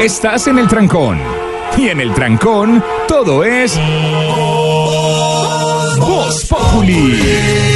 Estás en el trancón. Y en el trancón, todo es. Voz Populi.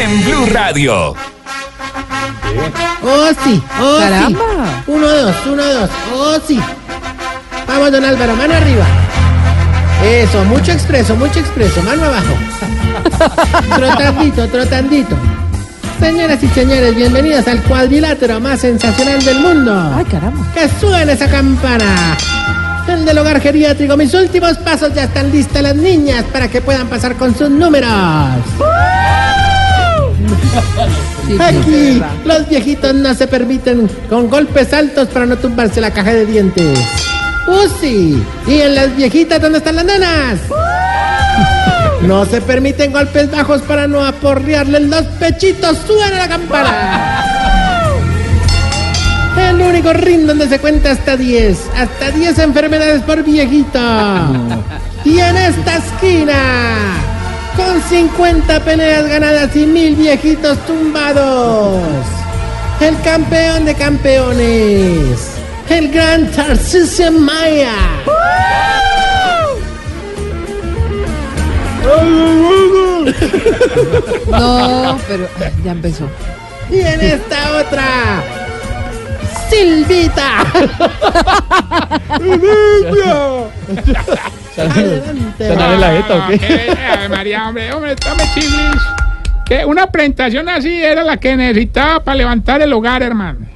En Blue Radio. Oh, sí, oh, Caramba. sí. Uno, dos, uno, dos. Oh, sí. Vamos, don Álvaro, mano arriba. Eso, mucho expreso, mucho expreso. Mano abajo. trotandito, trotandito. Señoras y señores, bienvenidos al cuadrilátero más sensacional del mundo. Ay, caramba. ¡Que suene esa campana! El del hogar geriátrico, mis últimos pasos ya están listas las niñas para que puedan pasar con sus números. Sí, Aquí los viejitos no se permiten con golpes altos para no tumbarse la caja de dientes. ¡Uh, sí! ¿Y en las viejitas dónde están las nenas? No se permiten golpes bajos para no aporrearles los pechitos. ¡Suena la campana! El único ring donde se cuenta hasta 10. Hasta 10 enfermedades por viejito. Y en esta esquina, con 50 peleas ganadas y mil viejitos tumbados. El campeón de campeones. El gran Tarcisio Maya. No, pero ya empezó. Y en esta otra, Silvita. Adelante. ¿Sonarle la jeta o qué? Ave María, hombre, hombre, tome chiblis. Que una presentación así era la que necesitaba para levantar el hogar, hermano.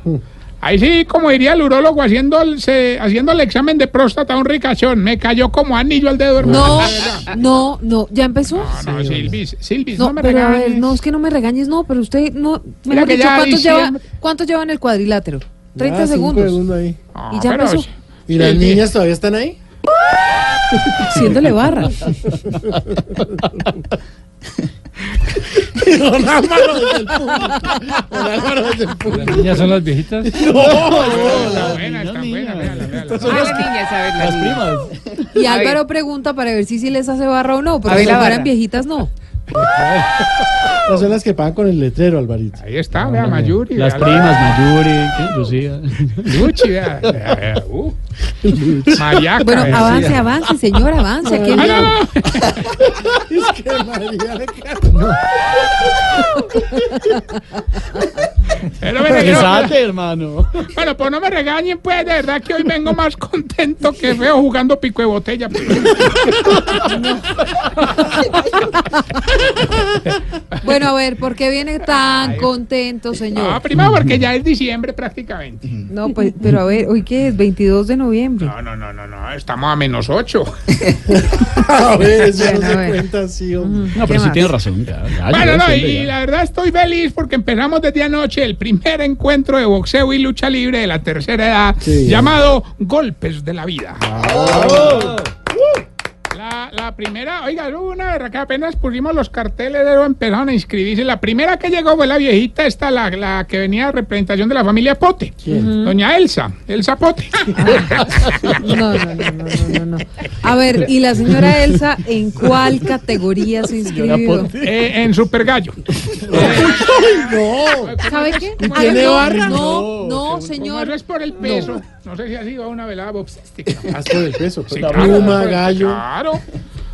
Ahí sí, como diría el urólogo, haciendo el, se- haciendo el examen de próstata a un ricachón. Me cayó como anillo al dedo, hermano. No, no, no, ya empezó. No, no, Silvis, Silvis, no, No, me pero a ver, regañes. no, es que no me regañes, no, pero usted no. Mejor dicho, ya ¿cuántos lleva, ¿cuántos lleva en el cuadrilátero? 30 Ah, cinco segundos. segundos ahí. No, y ya empezó. ¿Y las Sí, niñas todavía están ahí? Haciéndole barra. Don Álvaro desde el público. Don Álvaro desde el público. ¿Las niñas son las viejitas? Está buena, está buena, véala, véala. Las primas. Y Álvaro pregunta para ver si sí les hace barra o no, pero A ver si la fueran viejitas, no. Estas son las que pagan con el letrero, Alvarito. Ahí está, vea, Mayuri. Las primas, Mayuri. Lucía. Luchi, vea. Mariaca. Bueno, avance, avance, señor, avance. Aquí no, no. Es que María Pero me hermano. Bueno, pues no me regañen, pues, de verdad que hoy vengo más contento que feo jugando pico de botella. pues. Bueno, a ver, ¿por qué viene tan contento, Ah, señor? primero porque ya es diciembre prácticamente. No, pues, pero a ver, ¿hoy qué es? 22 de noviembre. No, no, no, no, no, estamos a menos ocho. A ver, eso no Bueno, se cuenta así, hombre. No, ¿Qué pero sí más? tiene razón. Ya, ya Bueno, no, y ya. la verdad estoy feliz porque empezamos desde anoche el primer encuentro de boxeo y lucha libre de la tercera edad, Sí. llamado Golpes de la Vida. La, la primera, oiga, hubo una vez que apenas pusimos los carteles, luego empezaron a inscribirse. La primera que llegó fue la viejita, esta, la, la que venía de representación de la familia Pote. Doña Elsa, Elsa Pote. No, no, no, no, no, no, no. A ver, ¿y la señora Elsa en cuál categoría se inscribió? Eh, en Super Gallo. ¿Sabe qué? ¿Y tiene no, barra? No, no, señor. eso es por el peso. No, sé si ha sido una velada boxística. Haz por el peso. Sí, claro, pluma, pues, gallo. Claro.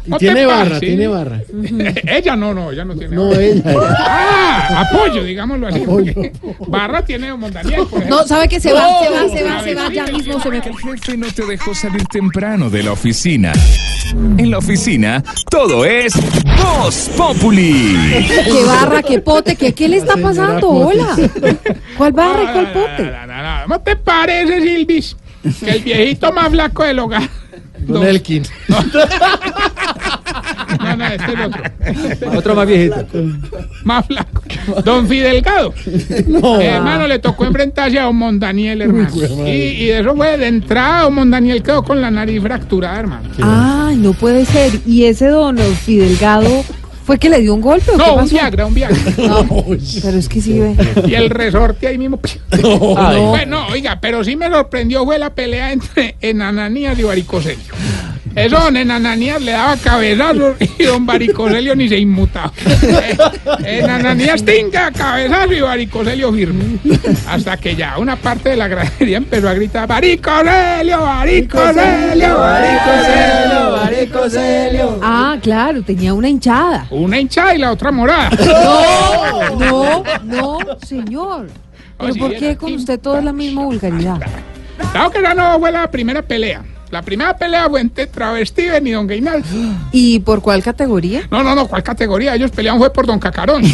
Y No te tiene barra, tiene barra. ella no, no, ella no tiene No, barra. ella. Ah, apoyo, digámoslo así. Apoyo. Barra tiene Don Daniel, por ejemplo. No, ¿sabe qué? Se va, se va, se va, se va. Ya mismo se me... El jefe no te dejó salir temprano de la oficina. En la oficina, todo es Voz Populi. ¿Qué barra, qué pote? ¿Qué, qué le está pasando? Hola. ¿Cuál barra y cuál pote? no, no, no, ¿Cómo te parece, Silvis? Que el viejito más flaco del hogar. Don Elkin. No, no, este es otro. Otro más viejito. Más flaco. Don Fidelgado. No. Eh, hermano, le tocó enfrentarse a Don Mondaniel, hermano. Y, y de eso fue de entrada, Don Mondaniel quedó con la nariz fracturada, hermano. Ay, no puede ser. ¿Y ese don Fidelgado fue que le dio un golpe o qué No, un pasó? Viagra, un Viagra. No, pero es que sí ve. Y el resorte ahí mismo. Ay, Bueno, oiga, pero sí me sorprendió fue la pelea entre Enananías y Varicoselio. Eso don Enananías le daba cabezazos y don Varicoselio ni se inmutaba. Eh, Enananías tinga, cabezazo y Varicoselio firme. Hasta que ya una parte de la gradería empezó a gritar Varicoselio, Varicoselio, Varicoselio. Varicoselio. Ah, claro, tenía una hinchada. Una hinchada y la otra morada. No, no, no, señor. ¿Pero por qué con usted toda la misma vulgaridad? Claro que esa no fue la primera pelea. La primera pelea fue entre Travestiven y Don Gainal. ¿Y por cuál categoría? No, no, no, ¿cuál categoría? Ellos pelearon fue por Don Cacarón.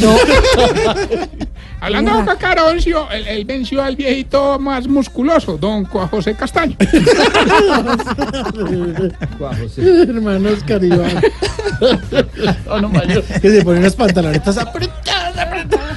Hablando de Don Cacarón, él, él venció al viejito más musculoso, Don Juan José Castaño. Hermanos Caribán. Que se ponen las pantalonetas apretadas, apretadas.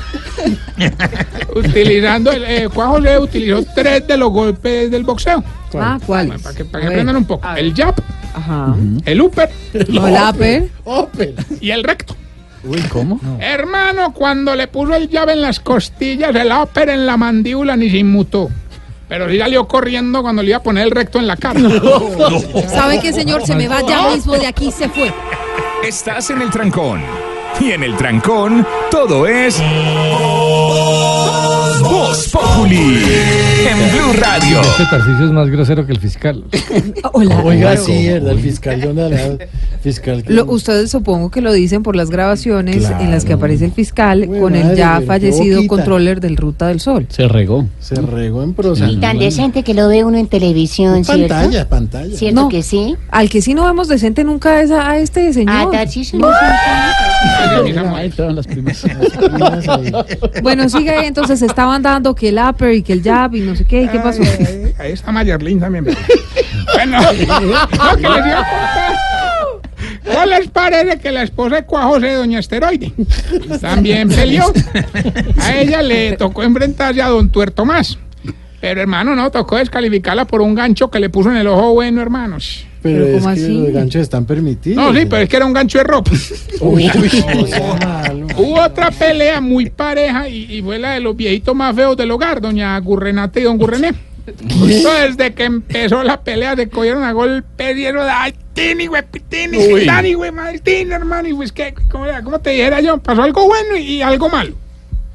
Utilizando, el, eh, Juan José utilizó tres de los golpes del boxeo. Ah, ¿cuál? Para que, para que aprendan un poco. El jab, Ajá. el upper No, el upper. Opel. y el recto. Uy, ¿cómo? Hermano, cuando le puso el llave en las costillas, el upper en la mandíbula ni se inmutó. Pero sí salió corriendo cuando le iba a poner el recto en la cara. ¿Sabe qué, señor? Se me va ya mismo de aquí, se fue. Estás en el trancón. Y en el trancón, todo es. Voz Populi. En Blue Radio. Este Tarcisio es más grosero que el fiscal. Hola. Oiga, sí, ¿verdad? El fiscal, no fiscal. que- Lo- ustedes supongo que lo dicen por las grabaciones Claro. en las que aparece el fiscal con el ya fallecido boquita. controller del Ruta del Sol. Se regó. Se regó en prosa. Y tan decente que lo ve uno en televisión, ¿cierto? Pantalla, pantalla. ¿Cierto No. que sí? Al que sí no vemos decente nunca es a, a este Ah, señor. Tarcisio, no, Ay, mis amores. Ahí entraron las primas. Primas ahí. Bueno, sigue ahí, entonces estaban dando que el upper y que el jab y no sé qué, ¿y qué pasó? Ay, Ahí está Mayerlin también. bueno, no, que les iba a contar. ¿Cuál les parece que la esposa de Cuajose, doña Esteroide, también peleó? A ella le tocó enfrentarse a don Tuerto más. Pero hermano, no, tocó descalificarla por un gancho que le puso en el ojo bueno, hermanos. Pero, Pero es ¿cómo que así? los ganchos están permitidos. No, sí, pero es que era un gancho de ropa. Uy, no. Hubo otra pelea muy pareja y, y fue la de los viejitos más feos del hogar, doña Gurrenate y don Gurrené. Justo desde que empezó la pelea se cogieron a golpe de ay, Tini, güey, Tini, güey, madre, Tini, hermano, y pues que, ¿cómo, era? ¿Cómo te dijera yo? Pasó algo bueno y, y algo malo.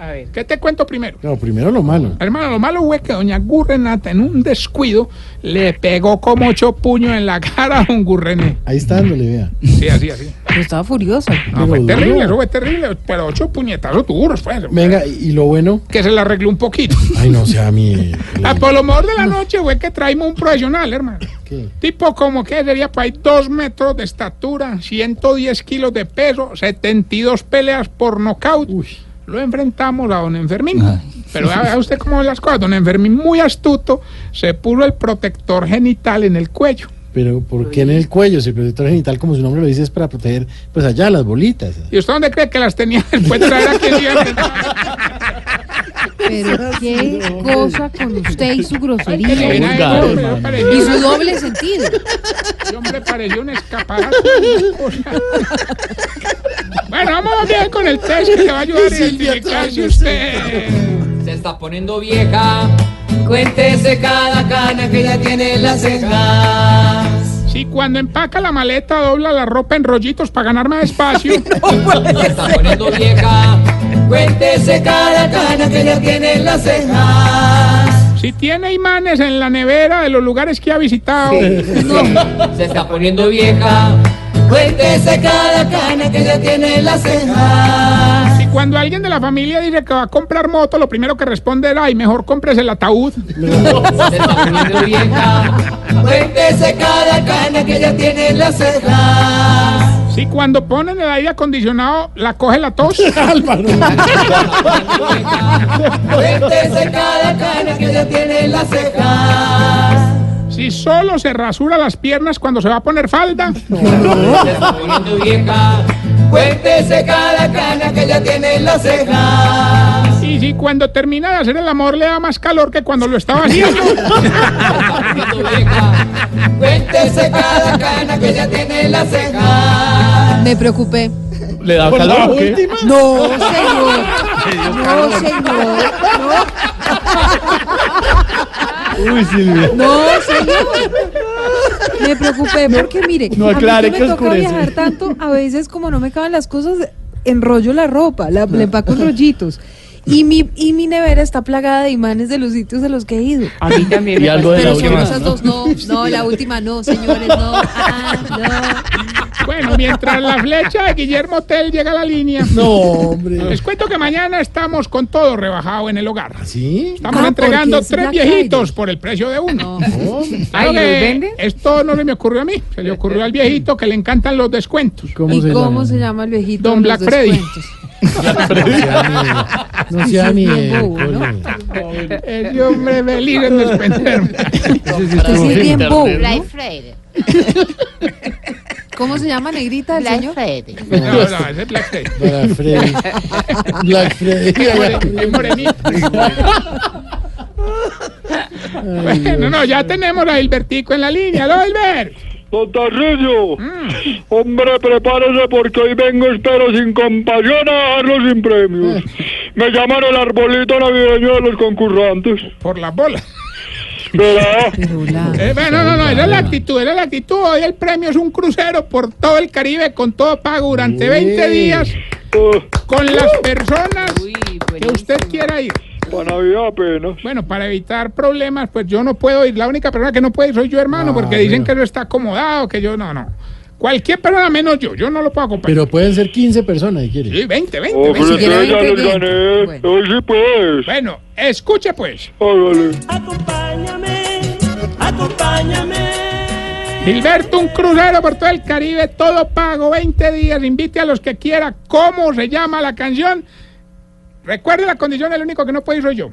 A ver, ¿qué te cuento primero? No, primero lo malo. Hermano, lo malo fue que doña Gurrenata en un descuido le pegó como ocho puños en la cara a don Gurrené. Ahí está dándole, vea. Sí, así, así. Yo estaba furiosa. No, fue Pero terrible, duro. eso fue terrible, pero ocho puñetazos duros, pues. Venga, y y lo bueno. Que se le arregló un poquito. Ay, no sea mi. Ah, por lo mejor de la noche fue que traímos un profesional, hermano. ¿Qué? Tipo como que sería para ahí dos metros de estatura, 110 kilos de peso, 72 peleas por nocaut. Uy. Lo enfrentamos a don Enfermín. Pero vea vea usted cómo ven las cosas. Don Enfermín, muy astuto, se puso el protector genital en el cuello. Pero ¿por qué en el cuello? Si el protector genital, como su nombre lo dice, es para proteger, pues allá, las bolitas. ¿Y usted dónde cree que las tenía? Traer aquí siempre. Pero qué cosa con usted y su grosería. vulgar, hombre, hermano. parecía- Y su doble sentido. Ese hombre pareció un escaparate. bueno, vamos bien con el test que va a ayudar a identificar si usted. Se está poniendo vieja. Cuéntese cada cana que ya tiene en las cejas. Si cuando empaca la maleta dobla la ropa en rollitos para ganar más espacio. Se está poniendo vieja. Cuéntese cada cana que ya tiene en las cejas. Si tiene imanes en la nevera de los lugares que ha visitado. Se está poniendo vieja. Cuéntese cada cana que ya tiene en las cejas. Si cuando alguien de la familia dice que va a comprar moto, lo primero que responde era, ay, mejor compres el ataúd. Cuéntese cada cana que ya tiene en las cejas. Si cuando ponen el aire acondicionado, la coge la tos. Álvaro. Cuéntese cada cana que ya tiene en las cejas. Si solo se rasura las piernas cuando se va a poner falda. Poniendo vieja. Cuéntese cada cana que ya tiene en las cejas. Y si cuando termina de hacer el amor le da más calor que cuando lo estaba haciendo. Cuéntese cada cana que ya tiene en las cejas. Me preocupé. ¿Le da Por la calor o qué? No, señor. No, señor. Uy, Silvia. No, señor. me preocupé porque mire, No a mí aclare que que me toca oscurece. viajar tanto, a veces como no me caben las cosas, enrollo la ropa, la, le empaco en rollitos. Y mi, y mi nevera está plagada de imanes de los sitios a los que he ido. A mí también. Y me algo de la Pero son última. esas dos, no, no, la última no, señores, no, ah, Bueno, mientras la flecha de Guillermo Tell llega a la línea, No, hombre. les cuento que mañana estamos con todo rebajado en el hogar. ¿Sí? Estamos Ah, entregando tres viejitos por el precio de uno. no. Oh, Claro Ay, ¿los que venden? Esto no se me ocurrió a mí, se le ocurrió al viejito que le encantan los descuentos. ¿Cómo ¿Y se cómo llama? se llama el viejito? Don Black Freddy. No sea ¿no? Ese hombre feliz en despenderme. Es bien. Black Friday. ¿Cómo se llama negrita el Black señor? Friday. No, no, ese es Black Friday. Black Freddy. Black Freddy. Es morenito. Bueno, no, ya tenemos a Hilbertico en la línea. ¿Aló, Hilbert? Don Tarrillo, Mm. hombre, prepárese porque hoy vengo, espero, sin compasión a dejarlo sin premios. Me llaman el arbolito navideño de los concursantes. Por las bolas. ¿Verdad? Pero Eh, bueno, no, no, esa es la actitud, esa es la actitud. Hoy el premio es un crucero por todo el Caribe con todo pago durante 20 días con las personas que usted quiera ir. para Navidad apenas. Bueno, para evitar problemas, pues yo no puedo ir. La única persona que no puede ir soy yo, hermano, porque dicen que no está acomodado, que yo no, no. Cualquier persona menos yo, yo no lo puedo acompañar. Pero pueden ser 15 personas, si quieres. Sí, 20, 20, Oh, 20. pero quiere ustedes ya 20, los 20. gané. Bueno. Hoy sí pues. Bueno, escuche pues. Acompáñame, acompáñame. Gilberto, un crucero por todo el Caribe, todo pago, 20 días, invite a los que quiera. ¿Cómo se llama la canción? Recuerde la condición, el único que no puede ir soy yo.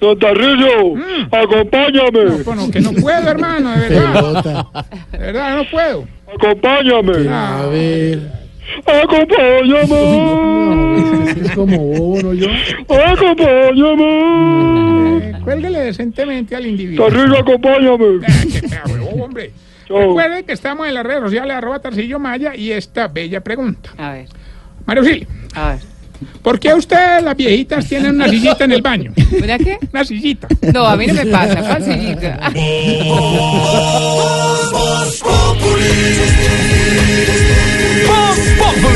Don Tarrillo, Mm. acompáñame. No, bueno, que no puedo, hermano, de verdad. Pelota. De verdad, no puedo. Acompáñame. A ver. Acompáñame. No, es como bobo, ¿no yo? Acompáñame. Eh, cuélguele decentemente al individuo. Tarrillo, acompáñame. Ah, qué fea, hombre. Recuerden que estamos en las redes sociales, arroba Tarcillo Maya, y esta bella pregunta. A ver, Mario Auxilio, a ver. ¿por qué ustedes, las viejitas, tienen una sillita en el baño? ¿Mira qué? Una sillita. No, a mí no me pasa, facilita. Voz